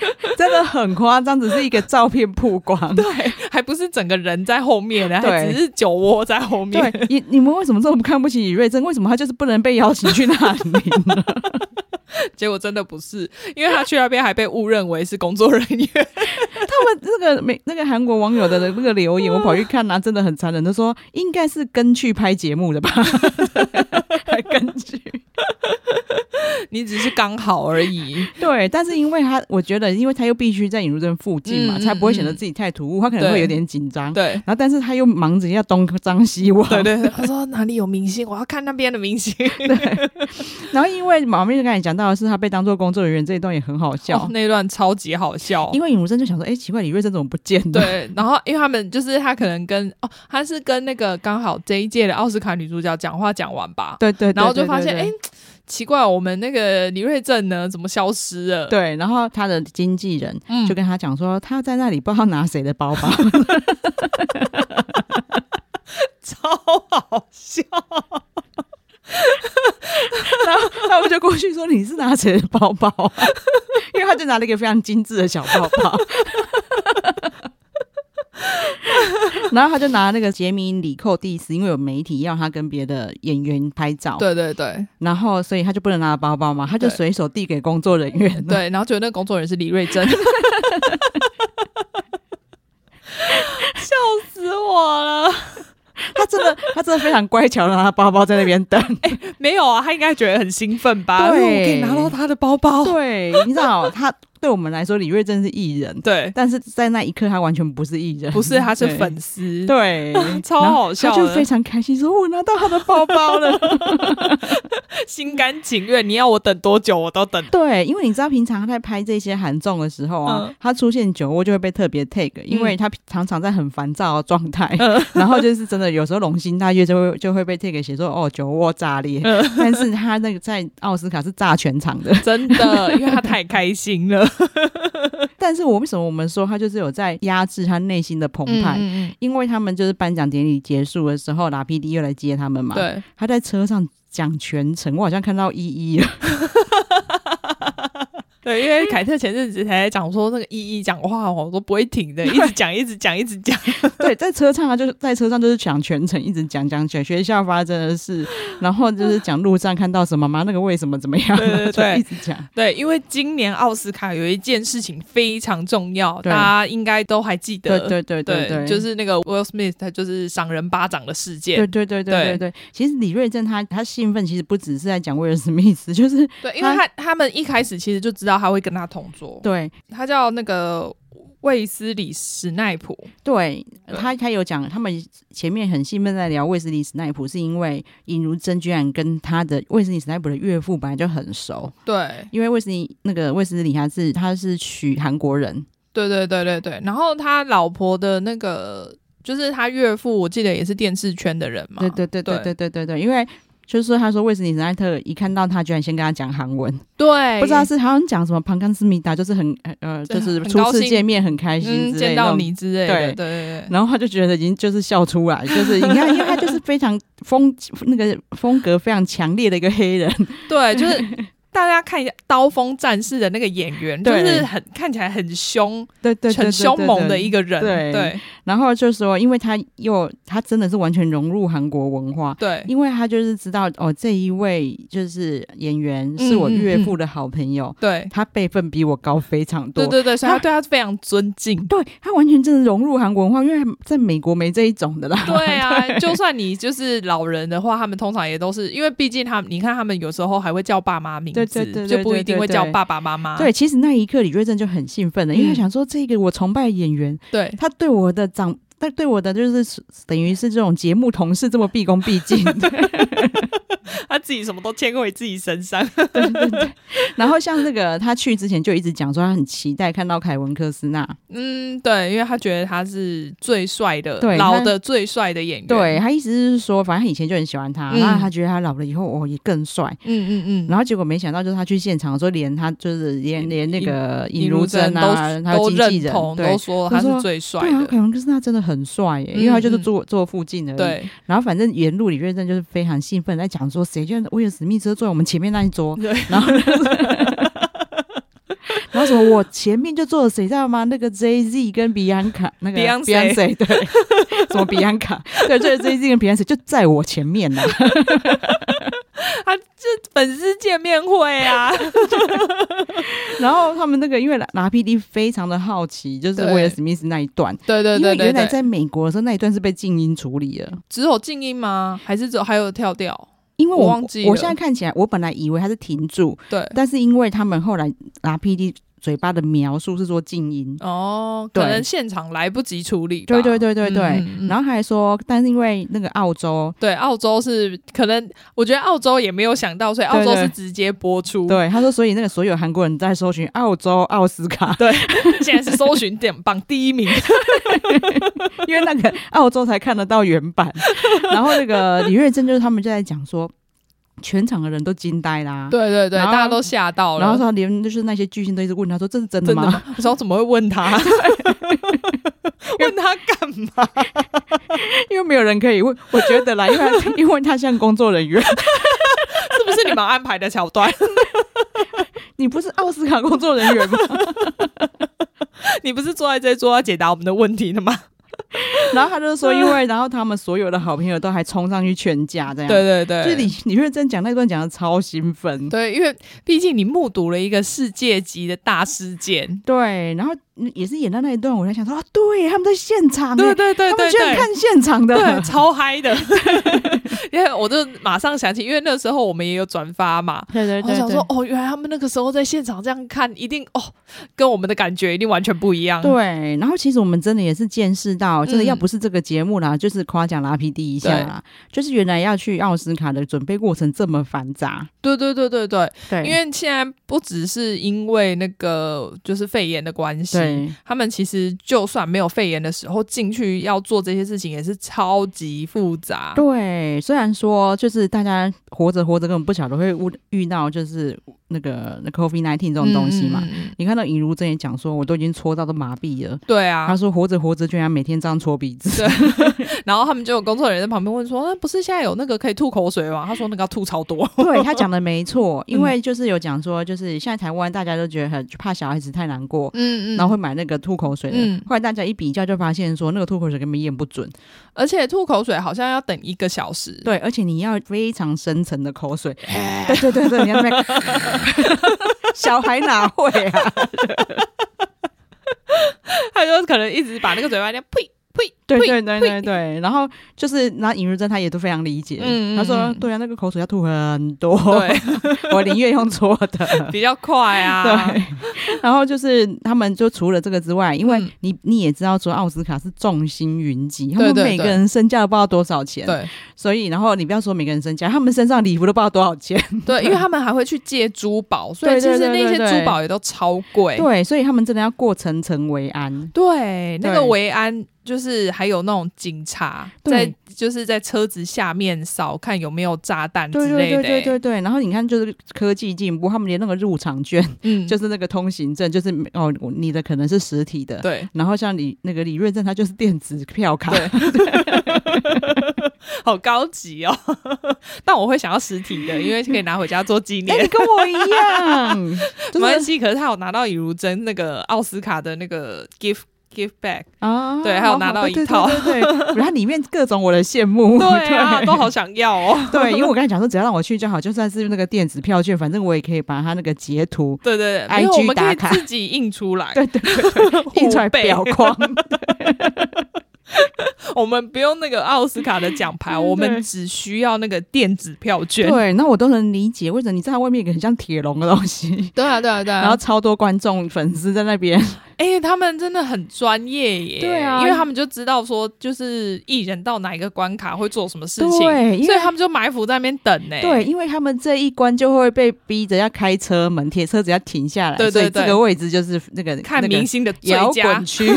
真的很夸张，只是一个照片曝光，对，还不是整个人在后面，对，还只是酒窝在后面。对，你你们为什么这么看不起李瑞珍？为什么他就是不能被邀请去那里呢？结果真的不是，因为他去那边还被误认为是工作人员。他们那个美那个韩国网友的那个留言，我跑去看啊，真的很残忍。他说应该是跟去拍节目的吧，还跟去。你只是刚好而已，对。但是因为他，我觉得，因为他又必须在尹如珍附近嘛，嗯、才不会显得自己太突兀。他可能会有点紧张，对。然后，但是他又忙着要东张西望，对对，对。他说哪里有明星，我要看那边的明星。对。然后，因为马妹就刚才讲到的是，他被当做工作人员这一段也很好笑，哦、那一段超级好笑。因为尹如珍就想说，哎、欸，奇怪，李瑞珍怎么不见了？对。然后，因为他们就是他可能跟哦，他是跟那个刚好这一届的奥斯卡女主角讲话讲完吧，对对。然后就发现，哎。奇怪，我们那个李瑞镇呢？怎么消失了？对，然后他的经纪人就跟他讲说，嗯、他在那里不知道拿谁的包包，超好笑。然后他们就过去说：“你是拿谁的包包？”因为他就拿了一个非常精致的小包包。然后他就拿那个杰米李寇蒂斯，因为有媒体要他跟别的演员拍照，对对对，然后所以他就不能拿包包嘛，他就随手递给工作人员，对，然后觉得那个工作人员是李瑞珍，笑死我了。他真的，他真的非常乖巧的拿他包包在那边等。哎、欸，没有啊，他应该觉得很兴奋吧？对，我可以拿到他的包包。对，你知道他。对我们来说，李瑞珍是艺人，对，但是在那一刻，他完全不是艺人，不是，他是粉丝，对，对 超好笑，他就非常开心，说：“我拿到他的包包了，心甘情愿。你要我等多久，我都等。”对，因为你知道，平常他在拍这些韩综的时候啊，嗯、他出现酒窝就会被特别 take，因为他常常在很烦躁的状态，嗯、然后就是真的有时候龙心大悦就会就会被 take 写说：“哦，酒窝炸裂。嗯”但是他那个在奥斯卡是炸全场的，真的，因为他太开心了。但是我为什么我们说他就是有在压制他内心的澎湃？因为他们就是颁奖典礼结束的时候，拉 PD 又来接他们嘛。对，他在车上讲全程，我好像看到依依了。对，因为凯特前阵子才讲说那个依依讲话我都不会停的，一直讲一直讲一直讲。对，在车上啊，就是在车上就是讲全程一直讲讲讲学校发生的事，然后就是讲路上看到什么嘛，那个为什么怎么样，对 对对，一直讲。对，因为今年奥斯卡有一件事情非常重要，大家应该都还记得。对对对对对，就是那个 Will Smith 他就是赏人巴掌的事件。对对对对对对，其实李瑞镇他他兴奋，其实不只是在讲威尔史密斯，就是对，因为他他们一开始其实就知道他会跟他同桌。对，他叫那个。卫斯理史奈普，对他，他有讲，他们前面很兴奋在聊卫斯理史奈普，是因为尹如珍居然跟他的卫斯理史奈普的岳父本来就很熟。对，因为卫斯理那个卫斯理他是他是娶韩国人，对对对对对。然后他老婆的那个就是他岳父，我记得也是电视圈的人嘛。对对对对对对对对，因为。就是说，他说卫斯理史奈特一看到他，居然先跟他讲韩文，对，不知道是好像讲什么旁康斯密达，就是很呃，就是初次见面很开心，嗯，见到你之类的，对对对。然后他就觉得已经就是笑出来，就是 你看，因为他就是非常风那个风格非常强烈的一个黑人，对，就是。大家看一下《刀锋战士》的那个演员，就是很看起来很凶，对对，很凶猛的一个人。对，对然后就说，因为他又他真的是完全融入韩国文化，对，因为他就是知道哦，这一位就是演员是我岳父的好朋友，对、嗯嗯，他辈分比我高非常多，对对对，所以他对他非常尊敬，他对他完全真的融入韩国文化，因为在美国没这一种的啦。对啊 对，就算你就是老人的话，他们通常也都是因为毕竟他们，你看他们有时候还会叫爸妈名字。对对对，就不一定会叫爸爸妈妈。对，其实那一刻李瑞正就很兴奋了，因为他想说这个我崇拜演员，对他对我的长，他对我的就是等于是这种节目同事这么毕恭毕敬。他自己什么都牵回自己身上，对对对。然后像那个，他去之前就一直讲说他很期待看到凯文科斯纳。嗯，对，因为他觉得他是最帅的，对，老的最帅的演员。对，他意思是说，反正他以前就很喜欢他，然、嗯、后他觉得他老了以后哦也更帅。嗯嗯嗯。然后结果没想到，就是他去现场的时候，连他就是连连那个尹如珍啊，他经纪人都说他是最帅的。对啊，凯文科斯纳真的很帅耶，因为他就是坐坐附近的。对。然后反正沿路李瑞镇就是非常兴奋在讲说。谁就威尔史密斯坐在我们前面那一桌，然后，然后什么我前面就坐了谁知道吗？那个 Jay Z 跟比安卡，那个 Beyonce 对，什么比安卡，对，这个 Jay Z 跟 Beyonce 就在我前面呢。他这粉丝见面会啊，然后他们那个因为拿 PD 非常的好奇，就是威尔史密斯那一段，对对对，对，对，因为原来在美国的时候那一段是被静音处理了，只有静音吗？还是只有还有跳掉？因为我，我忘记，我现在看起来，我本来以为他是停住，对，但是因为他们后来拿 PD 嘴巴的描述是说静音，哦，可能现场来不及处理，对对对对对，嗯，然后还说，但是因为那个澳洲，对，澳洲是可能，我觉得澳洲也没有想到，所以澳洲是直接播出，对，对，他说，所以那个所有韩国人在搜寻澳洲奥斯卡，对，现在是搜寻点榜第一名，因为那个澳洲才看得到原版，然后那个李瑞珍就是他们就在讲说。全场的人都惊呆啦！对对对，大家都吓到了。然后说连就是那些巨星都一直问他说：“这是真的吗？”的吗我说：“怎么会问他？问他干嘛？因为没有人可以问。我觉得啦，因为 因为他像工作人员，是不是你们安排的桥段？你不是奥斯卡工作人员吗？你不是坐在这桌要解答我们的问题的吗？” 然后他就说，因为然后他们所有的好朋友都还冲上去劝架，这样。对对对，就李李瑞珍讲那段讲的超兴奋，对，因为毕竟你目睹了一个世界级的大事件，对，然后。也是演到那一段，我在想说啊，对，他们在现场，对对对，对，他们居然看现场的，对，超嗨的。因为我就马上想起，因为那时候我们也有转发嘛，对对对，对，我想说哦，原来他们那个时候在现场这样看，一定哦，跟我们的感觉一定完全不一样。对，然后其实我们真的也是见识到，真的要不是这个节目啦，嗯、就是夸奖拉皮第一下啦，就是原来要去奥斯卡的准备过程这么繁杂。对对对对对对，因为现在不只是因为那个就是肺炎的关系。对，他们其实就算没有肺炎的时候进去要做这些事情也是超级复杂。对，虽然说就是大家活着活着根本不晓得会遇遇到就是。那个那 COVID nineteen 这种东西嘛。你看到尹如珍也讲说，我都已经搓到都麻痹了。对啊，他说活着活着居然每天这样搓鼻子。对，然后他们就有工作人员在旁边问说：“那不是现在有那个可以吐口水吗？”他说：“那个要吐超多。”对，他讲的没错，因为就 是有讲说，就是现在台湾大家都觉得很怕小孩子太难过，嗯嗯，然后会买那个吐口水的。嗯后来大家一比较就发现说，那个吐口水根本验不准，而且吐口水好像要等一个小时。对，而且你要非常深层的口水。对对对对，你要那边 小孩哪会啊？他就可能一直把那个嘴巴那样呸。呸！对对对对对，然后就是那尹如珍，他也都非常理解。嗯，他说：“对啊，那个口水要吐很多，对，我宁愿用搓的，比较快啊。”对。然后就是他们就除了这个之外，因为你你也知道说奥斯卡是众星云集，他们每个人身价都不知道多少钱。对，所以然后你不要说每个人身价，他们身上礼服都不知道多少钱。对，因为他们还会去借珠宝，所以其实那些珠宝也都超贵。对，所以他们真的要过层层维安。对，那个维安。就是还有那种警察在，就是在车子下面扫看有没有炸弹之类的。对对对对对。然后你看，就是科技进步，他们连那个入场券，嗯，就是那个通行证，就是哦，你的可能是实体的，对。然后像你那个李瑞正，他就是电子票卡，对。好高级哦！但我会想要实体的，因为可以拿回家做纪念。欸、你跟我一样，没关系。可是他有拿到尹如珍那个奥斯卡的那个 gift。Give back 啊，对，还有拿到一套，对，然后里面各种我的羡慕，对啊，对都好想要哦。对，因为我刚才讲说，只要让我去就好，就算是那个电子票券，反正我也可以把它那个截图，对对对，IG 打卡，自己印出来，对对对，印出来表框。我们不用那个奥斯卡的奖牌，我们只需要那个电子票券。对，那我都能理解，为什么你在外面一个很像铁笼的东西？对啊，对啊，对啊。然后超多观众粉丝在那边，哎、欸，他们真的很专业耶。对啊，因为他们就知道说，就是艺人到哪一个关卡会做什么事情，对，所以他们就埋伏在那边等呢。对，因为他们这一关就会被逼着要开车门，铁车子要停下来，对对对，这个位置就是那个看明星的摇滚区。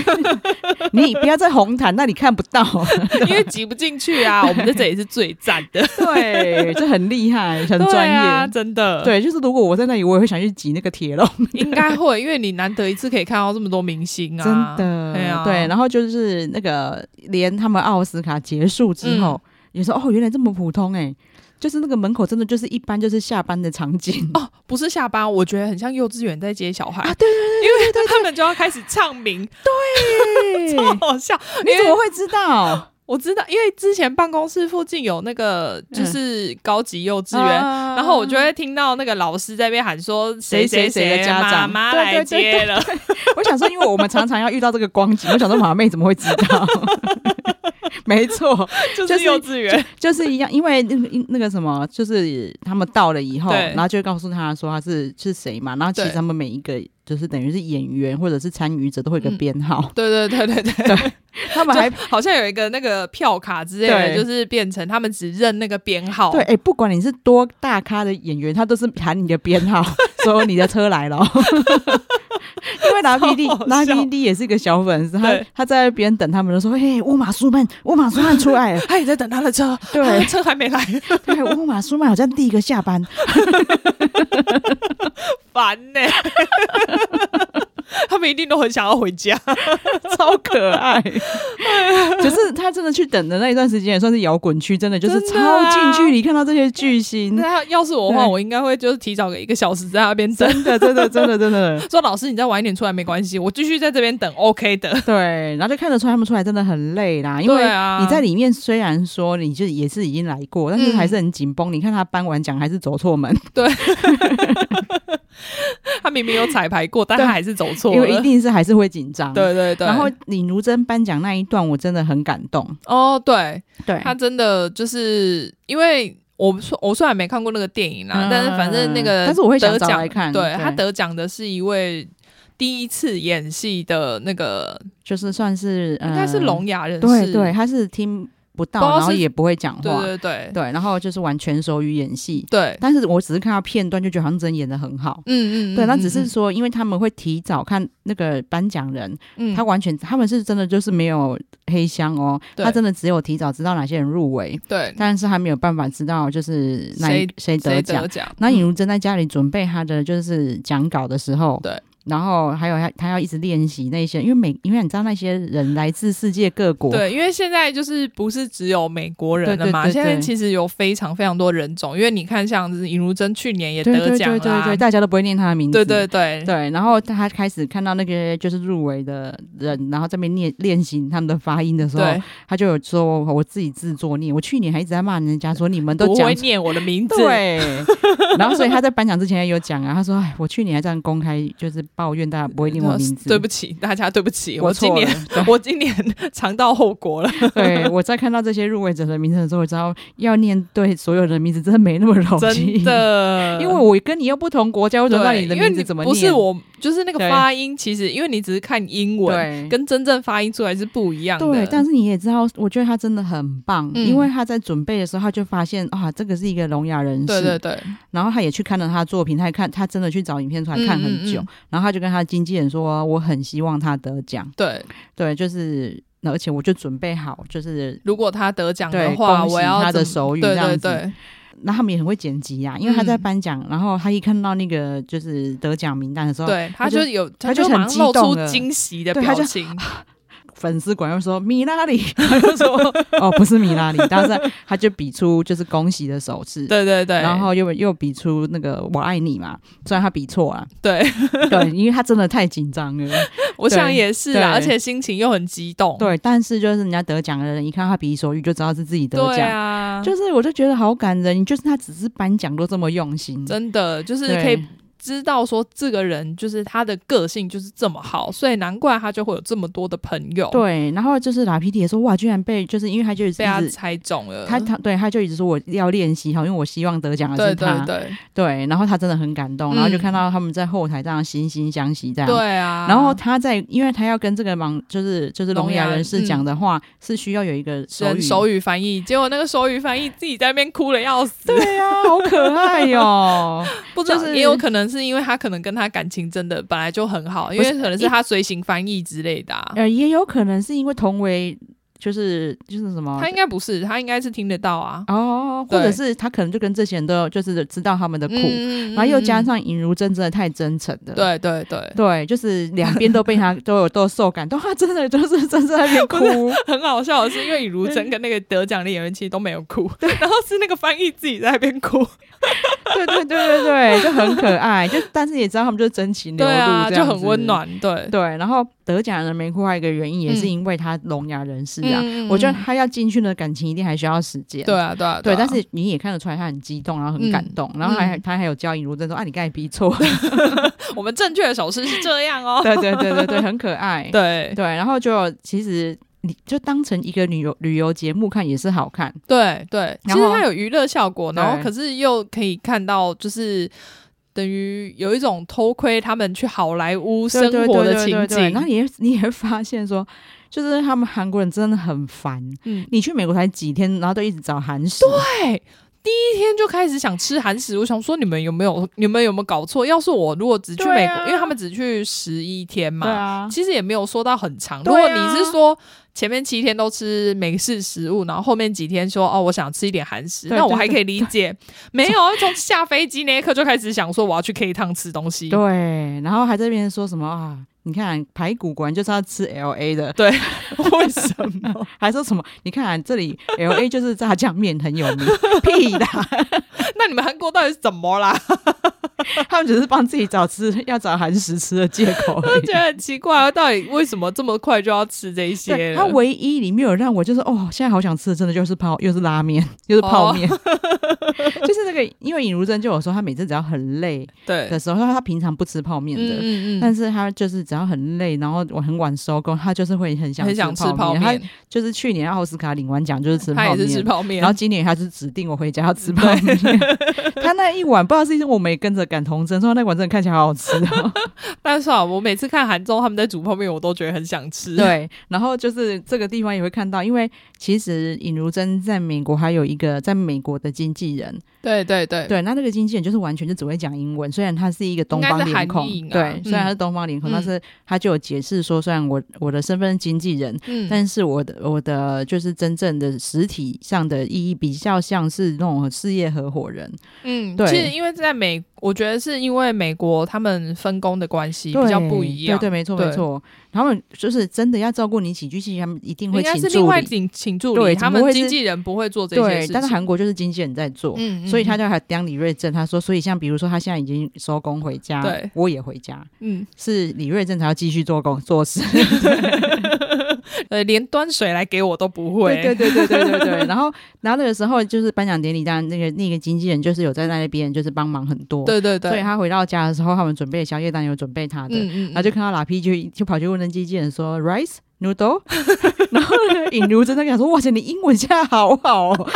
你不要在红毯那里看不到。因为挤不进去啊，我们在这里是最赞的，对，就很厉害，很专业，啊，真的。对，就是如果我在那里，我也会想去挤那个铁笼，应该会，因为你难得一次可以看到这么多明星啊，真的，对啊，对。然后就是那个，连他们奥斯卡结束之后，也、嗯、说哦，原来这么普通哎、欸。就是那个门口真的就是一般就是下班的场景哦，不是下班，我觉得很像幼稚园在接小孩啊，对对对，因为他们就要开始唱名，对，超好笑。你怎么会知道？我知道，因为之前办公室附近有那个就是高级幼稚园，嗯、然后我就会听到那个老师在那边喊说谁谁谁的家长妈妈来接了。我想说，因为我们常常要遇到这个光景，我想说马妹怎么会知道？没错，就是幼稚园，就，就是一样。因为那个那个什么，就是他们到了以后，然后就告诉他说他是是谁嘛。然后其实他们每一个就是等于是演员或者是参与者都会有个编号。嗯、对对对对对，对 他们还好像有一个那个票卡之类的，就是变成他们只认那个编号。对，哎、欸，不管你是多大咖的演员，他都是喊你的编号，说你的车来了。因为拿 BD，拿 BD 也是一个小粉丝，他他在那边等他们，的时候：“嘿，乌马苏曼，乌马苏曼出来了，他也在等他的车，对，车还没来。对，乌马苏曼好像第一个下班，烦呢、欸。他们一定都很想要回家，超可爱。可是他真的去等的那一段时间，也算是摇滚区，真的就是超近距离看到这些巨星。那要是我的话，我应该会就是提早个一个小时在那边等。真的，真的，真的，真的。说老师，你再晚一点出来没关系，我继续在这边等，OK 的。对，然后就看得出来他们出来真的很累啦，因为你在里面虽然说你就也是已经来过，但是还是很紧绷。你看他颁完奖还是走错门，对。他明明有彩排过，但他还是走错了，因为一定是还是会紧张。对对对。然后李如珍颁奖那一段，我真的很感动。哦，对对，他真的就是因为我我虽然没看过那个电影啦，嗯、但是反正那个，但是我会得奖来看。对，对他得奖的是一位第一次演戏的那个，就是算是、呃、应该是聋哑人士，对对，他是听。不到，然后也不会讲话，对对对对，然后就是玩全手语演戏，对。但是我只是看到片段，就觉得好像真的演的很好，嗯嗯，对。那只是说，因为他们会提早看那个颁奖人，嗯，他完全他们是真的就是没有黑箱哦，他真的只有提早知道哪些人入围，对，但是还没有办法知道就是谁谁得奖。那尹如珍在家里准备他的就是讲稿的时候，对。然后还有他，他要一直练习那些，因为每因为你知道那些人来自世界各国，对，因为现在就是不是只有美国人了嘛，对对对对，现在其实有非常非常多人种，因为你看像是尹如珍去年也得奖了，对对对对，大家都不会念他的名字，对对对。对，然后他开始看到那个就是入围的人，然后这边念练习他们的发音的时候，他就有说我自己自作孽，我去年还一直在骂人家说你们都讲不会念我的名字，对，然后所以他在颁奖之前也有讲啊，他说哎，我去年还这样公开就是抱怨大家不会。我名字，对不起大家，对不起，我今年我今年尝到后果了。对，我在看到这些入围者的名字的时候，我知道要念对所有人的名字真的没那么容易，真的，因为我跟你又不同国家，我怎么知道你的名字怎么念？不是我，就是那个发音，其实因为你只是看英文，跟真正发音出来是不一样的。对，但是你也知道，我觉得他真的很棒，因为他在准备的时候，他就发现啊，这个是一个聋哑人士，对对对。然后他也去看了他的作品，他也看他真的去找影片出来看很久，然后他就跟他的经纪人说，我很希望他得奖。对对，就是，而且我就准备好，就是如果他得奖的话，我要他的手语这样子。对对对，那他们也很会剪辑呀，因为他在颁奖，然后他一看到那个就是得奖名单的时候，对，他就有他就很露出惊喜的表情。粉丝管又说米拉里，他就说 哦，不是米拉里，但是他就比出就是恭喜的手势，对对对，然后又又比出那个我爱你嘛，虽然他比错了，对。对，因为他真的太紧张了，我想也是啊，而且心情又很激动，对，但是就是人家得奖的人一看他比手语就知道是自己得奖。啊，就是我就觉得好感人，就是他只是颁奖都这么用心，真的就是可以。知道说这个人就是他的个性就是这么好，所以难怪他就会有这么多的朋友。对，然后就是拉皮蒂也说哇，居然被就是因为他就一直被他猜中了，他他对他就一直说我要练习好，因为我希望得奖的是他。对对对，对，然后他真的很感动，然后就看到他们在后台这样惺惺相惜这样。对啊，然后他在因为他要跟这个盲就是就是聋哑人士讲的话、嗯、是需要有一个手语手语翻译，结果那个手语翻译自己在那边哭了要死。对、啊，好可爱哟、哦！不知道、就是、也有可能是因为他可能跟他感情真的本来就很好，因为可能是他随行翻译之类的、啊。呃，也有可能是因为同为。就是就是什么？他应该不是，他应该是听得到啊。哦，或者是他可能就跟这些人都就是知道他们的苦，嗯、然后又加上尹如珍真的太真诚了。对对对对，就是两边都被他 都有都受感动，他真的就是真的在那边 哭。很好笑的是，因为尹如 珍跟那个得奖的演员其实都没有哭，然后是那个翻译自己在那边哭。对对对对对，就很可爱。就但是也知道他们就是真情流露，啊、就很温暖。对对，然后得奖的人没哭，还有一个原因也是因为他聋哑人士。嗯、我觉得他要进去的感情一定还需要时间。对啊，对啊，对。但是你也看得出来，他很激动，然后很感动，嗯、然后还他还有教尹如珍说：“啊，你刚才比错，我们正确的手势是这样哦。”对对对对对，很可爱。对对，然后就其实你就当成一个旅游旅游节目看也是好看。对对，其实它有娱乐效果，然后可是又可以看到就是。等于有一种偷窥他们去好莱坞生活的情景，然后你你也会发现说，就是他们韩国人真的很烦。嗯，你去美国才几天，然后都一直找韩食。对，第一天就开始想吃韩食。我想说，你们有没有你们有没有搞错？要是我如果只去美国，啊、因为他们只去十一天嘛，啊、其实也没有说到很长。如果你是说。前面七天都吃美式食物，然后后面几天说哦，我想吃一点韩食，那我还可以理解。没有，从下飞机那一刻就开始想说我要去 K 趟吃东西。对，然后还在那边说什么啊？你看排骨果然就是要吃 L A 的。对，为什么？还说什么？你看这里 L A 就是炸酱面很有名。屁的！那你们韩国到底是怎么啦？他们只是帮自己找吃要找韩食吃的借口。我觉得很奇怪，到底为什么这么快就要吃这些？他唯一里面有让我就是哦，现在好想吃的，真的就是泡，又是拉面，又是泡面。哦、就是那个，因为尹如珍就有说，她每次只要很累对的时候，她平常不吃泡面的，嗯嗯但是她就是只要很累，然后我很晚收工，她就是会很想很想吃泡面。她就是去年奥斯卡领完奖就是吃泡面，她也是吃泡面。然后今年她是指定我回家要吃泡面。他那一碗不知道是因为我没跟着感同身受，那碗真的看起来好好吃哦。但是啊，我每次看韩综他们在煮泡面，我都觉得很想吃。对，然后就是这个地方也会看到，因为其实尹如珍在美国还有一个在美国的经纪人。人，对对对。对，那那个经纪人就是完全就只会讲英文，虽然他是一个东方脸孔，啊、对，虽然他是东方脸孔，嗯、但是他就有解释说，虽然我我的身份是经纪人，嗯，但是我的我的就是真正的实体上的意义比较像是那种事业合伙人，嗯，对，其实因为在美，我觉得是因为美国他们分工的关系比较不一样，对对，对，没错没错，他们就是真的要照顾你起居，其实他们一定会请助理，是另外请请助理，他们经纪人不会做这些事情，但是韩国就是经纪人在做，嗯嗯。嗯所以他就还当李瑞正，他说，所以像比如说他现在已经收工回家，对，我也回家，嗯，是李瑞正才要继续做工做事，呃，连端水来给我都不会，对对对对对对对。然后然后那个时候就是颁奖典礼，当然那个那个经纪人就是有在那边就是帮忙很多，对对对。所以他回到家的时候，他们准备的宵夜单有准备他的，嗯嗯，然后就看到拉皮就就跑去问那经纪人说 rice noodle，然后尹如真的跟他说，哇塞，你英文现在好好哦。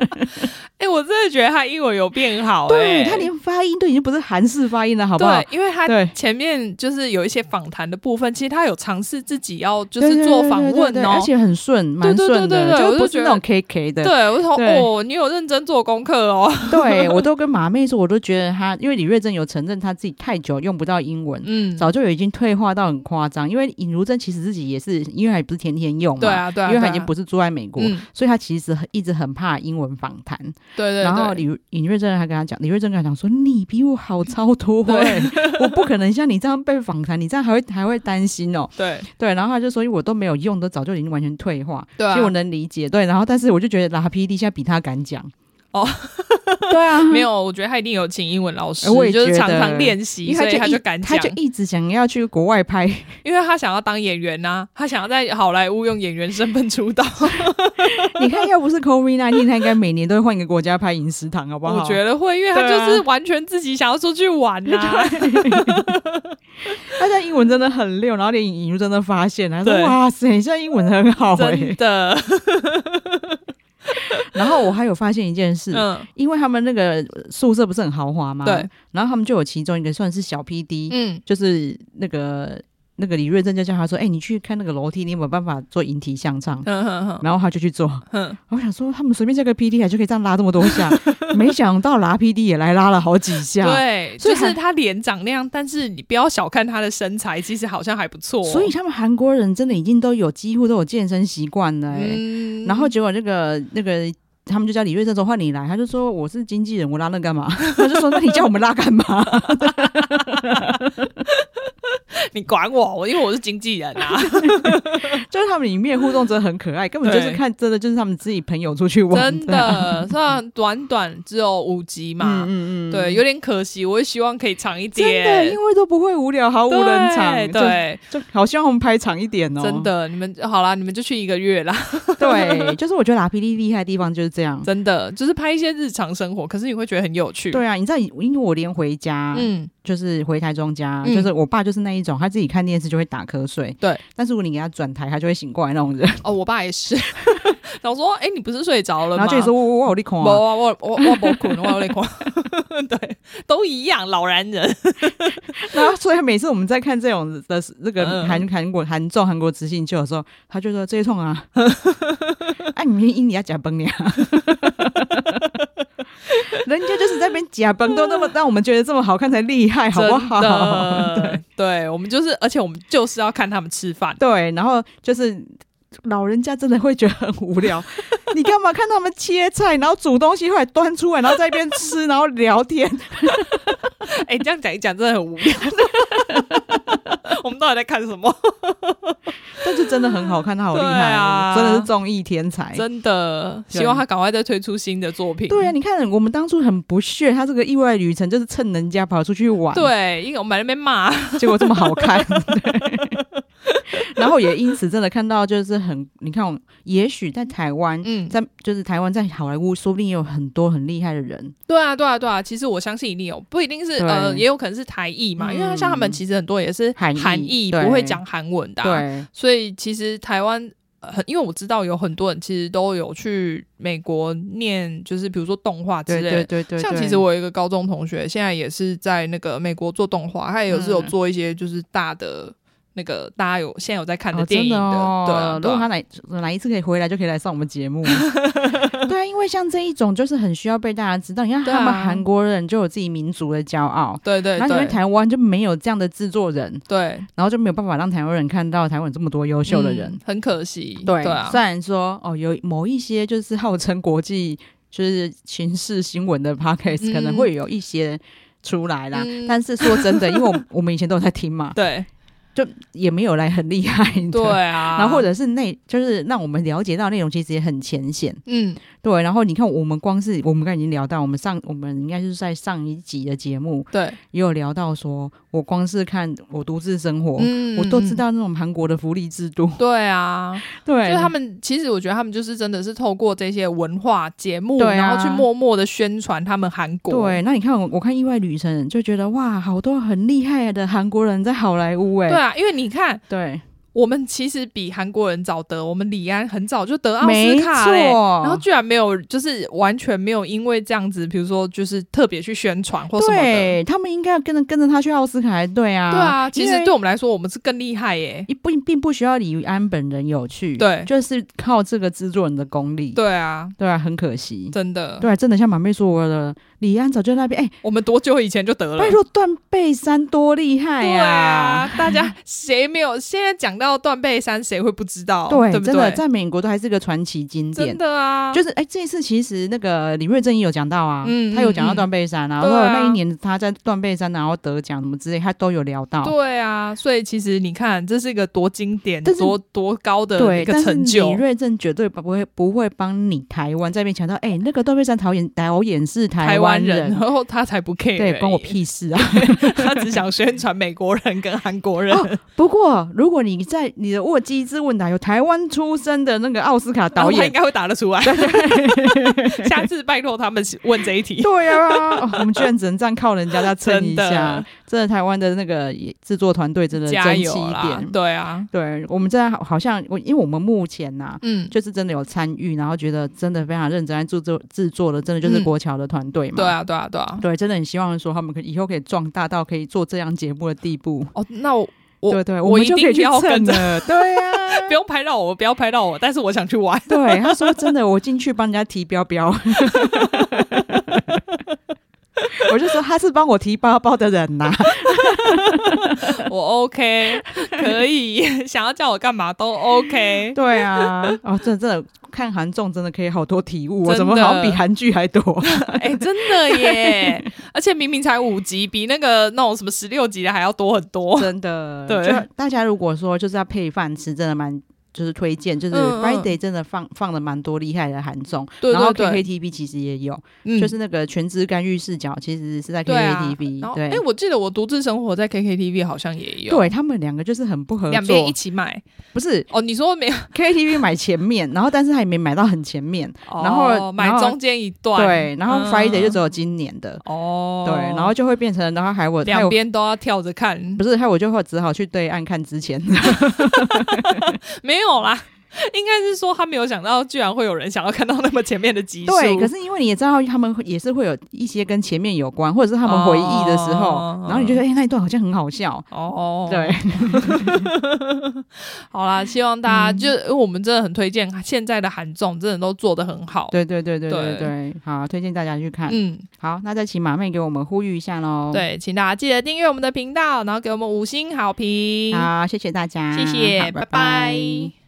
哎、欸，我真的觉得他英文有变好，欸，对，他连发音都已经不是韩式发音了，好不好？对，因为他前面就是有一些访谈的部分，其实他有尝试自己要就是做访问哦，而且很顺，蛮顺的，就不是那种 K K 的。对，我说哦，你有认真做功课哦。对，我都跟马妹说，我都觉得他，因为李瑞珍有承认他自己太久用不到英文，嗯，早就已经退化到很夸张。因为尹如珍其实自己也是，因为还不是天天用嘛，对啊，对啊，因为他已经不是住在美国，嗯、所以他其实一直很怕英文访谈。对，对对，然后李尹瑞珍还跟他讲，李瑞珍跟他讲说：“你比我好超多，对，我不可能像你这样被访谈，你这样还会还会担心哦。”对对，然后他就说：“因为我都没有用，都早就已经完全退化。”对、啊，所以我能理解。对，然后但是我就觉得拉 PD 现在比他敢讲。哦，对啊，没有，我觉得他一定有请英文老师，我也就是常常练习，所以他就敢讲，他就一直想要去国外拍，因为他想要当演员呐、啊，他想要在好莱坞用演员身份出道。你看，要不是 COVID-19，他应该每年都会换一个国家拍《饮食堂》，好不好？我觉得会，因为他就是完全自己想要出去玩呐、啊。他现在英文真的很溜，然后连尹如真的发现，他说：“哇塞，现在英文很好、欸，真的。” 然后我还有发现一件事，嗯，因为他们那个宿舍不是很豪华吗？对，然后他们就有其中一个算是小 PD，嗯，就是那个。那个李瑞正就叫他说：“哎、欸，你去看那个楼梯，你有没有办法做引体向上？”然后他就去做。嗯，我想说，他们随便叫个 PD 还就可以这样拉这么多下，没想到拉 PD 也来拉了好几下。对，就是他脸长那样，但是你不要小看他的身材，其实好像还不错、哦。所以他们韩国人真的已经都有几乎都有健身习惯了、欸。嗯，然后结果那个那个。他们就叫李瑞正说，换你来，他就说我是经纪人，我拉那干嘛？他就说，那你叫我们拉干嘛？你管我，我因为我是经纪人啊。就是他们里面互动真的很可爱，根本就是看真的就是他们自己朋友出去玩。真的，虽然短短只有五集嘛，嗯嗯，对，有点可惜，我也希望可以长一点。真的，因为都不会无聊，毫无人场。对，就好希望我们拍长一点哦。真的，你们好啦，你们就去一个月啦。对，就是我觉得拉 PD 厉害的地方就是这样，真的就是拍一些日常生活，可是你会觉得很有趣。对啊，你知道，因为我连回家，嗯，就是回台中家，嗯、就是我爸就是那一种，他自己看电视就会打瞌睡，对。但是如果你给他转台，他就会醒过来那种人。哦，我爸也是。然后说：“哎、欸，你不是睡着了吗？”然后就说：“我我有在看啊，我我我我不困，我有点困。”对，都一样，老男人。然后所以每次我们在看这种的那个韩韩国韩综韩国实境秀的时候，他就说：“这一创啊，哎、啊，你印尼要假崩呀。” 人家就是在那边假崩，都那么让我们觉得这么好看才厉害，好不好？对，对，我们就是，而且我们就是要看他们吃饭。对，然后就是老人家真的会觉得很无聊。你干嘛看他们切菜，然后煮东西，后来端出来，然后在一边吃，然后聊天？哎、欸，这样讲一讲真的很无聊。我们到底在看什么？但是真的很好看，他好厉害啊！真的是综艺天才，真的希望他赶快再推出新的作品。对啊，你看我们当初很不屑他这个意外旅程，就是趁人家跑出去玩。对，因为我们在那边骂，结果这么好看。然后也因此真的看到，就是很，你看，也许在台湾，嗯，在就是台湾在好莱坞，说不定也有很多很厉害的人。对啊，对啊，对啊。其实我相信一定有，不一定是呃，也有可能是台裔嘛，嗯、因为像他们其实很多也是韩裔，不会讲韩文的、啊，对。所以其实台湾很，因为我知道有很多人其实都有去美国念，就是比如说动画之类的，对对对，对，像其实我有一个高中同学，现在也是在那个美国做动画，他也有是有做一些就是大的。嗯那个大家有现在有在看的电影的，哦的哦、对、啊，如果他哪哪一次可以回来，就可以来上我们节目。对啊，因为像这一种就是很需要被大家知道。你看他们韩国人就有自己民族的骄傲，对对，对。然后因为台湾就没有这样的制作人，对，然后就没有办法让台湾人看到台湾有这么多优秀的人，嗯、很可惜。对。虽然说哦，有某一些就是号称国际就是情势新闻的 podcast、嗯、可能会有一些出来啦，嗯、但是说真的，因为我 我们以前都有在听嘛，对。就也没有来很厉害的，对啊，然后或者是内，就是让我们了解到内容其实也很浅显，嗯，对。然后你看，我们光是我们刚才已经聊到，我们上我们应该是在上一集的节目，对，也有聊到说，我光是看我独自生活，嗯，我都知道那种韩国的福利制度，对啊，对，就是他们其实我觉得他们就是真的是透过这些文化节目，然后去默默的宣传他们韩国。对，那你看我我看意外旅程就觉得哇，好多很厉害的韩国人在好莱坞哎，对啊，因为你看。对，我们其实比韩国人早得，我们李安很早就得奥斯卡嘞，然后居然没有，就是完全没有因为这样子，比如说就是特别去宣传或什么的，对，他们应该要跟着跟着他去奥斯卡才，对啊，对啊，其实对我们来说，我们是更厉害耶，不并不需要李安本人有去，对，就是靠这个制作人的功力，对啊，对啊，很可惜，真的，对啊，真的像马妹说的。李安早就在那边，哎、欸，我们多久以前就得了？拜托，断背山多厉害呀、啊！对啊，大家谁没有？现在讲到断背山，谁会不知道？对，对不对？真的，在美国都还是个传奇经典。真的啊，就是哎、欸，这一次其实那个李瑞正也有讲到啊，嗯，他有讲到断背山啊，然后、嗯、那一年他在断背山然后得奖什么之类，他都有聊到。对啊，所以其实你看，这是一个多经典、多多高的一个成就。李瑞正绝对不会不会帮你台湾这边强调，哎、欸，那个断背山导演导演是台湾人，然后。他才不 care，对，关我屁事啊！他只想宣传美国人跟韩国人、哦。不过，如果你在你的沃基之问答有台湾出生的那个奥斯卡导演，他应该会答得出来。下次拜托他们问这一题。对啊、哦，我们居然只能这样靠人家再撑一下。真的，台湾的那个制作团队真的争气一点。对啊，对我们真的好像我，因为我们目前呐、啊，嗯，就是真的有参与，然后觉得真的非常认真在制作制作的，真的就是国桥的团队嘛、嗯。对啊，对啊，对啊。对，真的很希望说他们可以以后可以壮大到可以做这样节目的地步。哦，那我我对对，我一定就可以去要跟着。对呀、啊，不用拍到我，不要拍到我，但是我想去玩。对，他说真的，我进去帮人家提标标。我就说他是帮我提包包的人呐、啊，我 OK 可以，想要叫我干嘛都 OK。对啊，哦，真的真的看韩综真的可以好多体悟，怎么好像比韩剧还多？哎、欸，真的耶！而且明明才五集，比那个那种什么十六集的还要多很多。真的，对，大家如果说就是要配饭吃，真的蛮。就是推荐，就是 Friday 真的放、嗯、放了蛮多厉害的韩综，然后 KKTV 其实也有，嗯、就是那个全职干预视角，其实是在 KKTV。对，哎、欸，我记得我独自生活在 KKTV 好像也有，对他们两个就是很不合作，两边一起买，不是？哦，你说没有 KKTV 买前面，然后但是还没买到很前面，哦、然后买中间一段，对，然后 Friday 就只有今年的，哦、嗯，对，然后就会变成，然后还我两边都要跳着看，不是？还我就会只好去对岸看之前，没有没有了 应该是说他没有想到，居然会有人想要看到那么前面的集数。对，可是因为你也知道，他们也是会有一些跟前面有关，或者是他们回忆的时候，哦、然后你就觉得，哎、欸，那一段好像很好笑。哦，对。好啦，希望大家、嗯、就，因为我们真的很推荐现在的韩综，真的都做的很好。对对对对对对，对，好，推荐大家去看。嗯，好，那再请马妹给我们呼吁一下喽。对，请大家记得订阅我们的频道，然后给我们五星好评。好，谢谢大家，谢谢，拜拜。拜拜。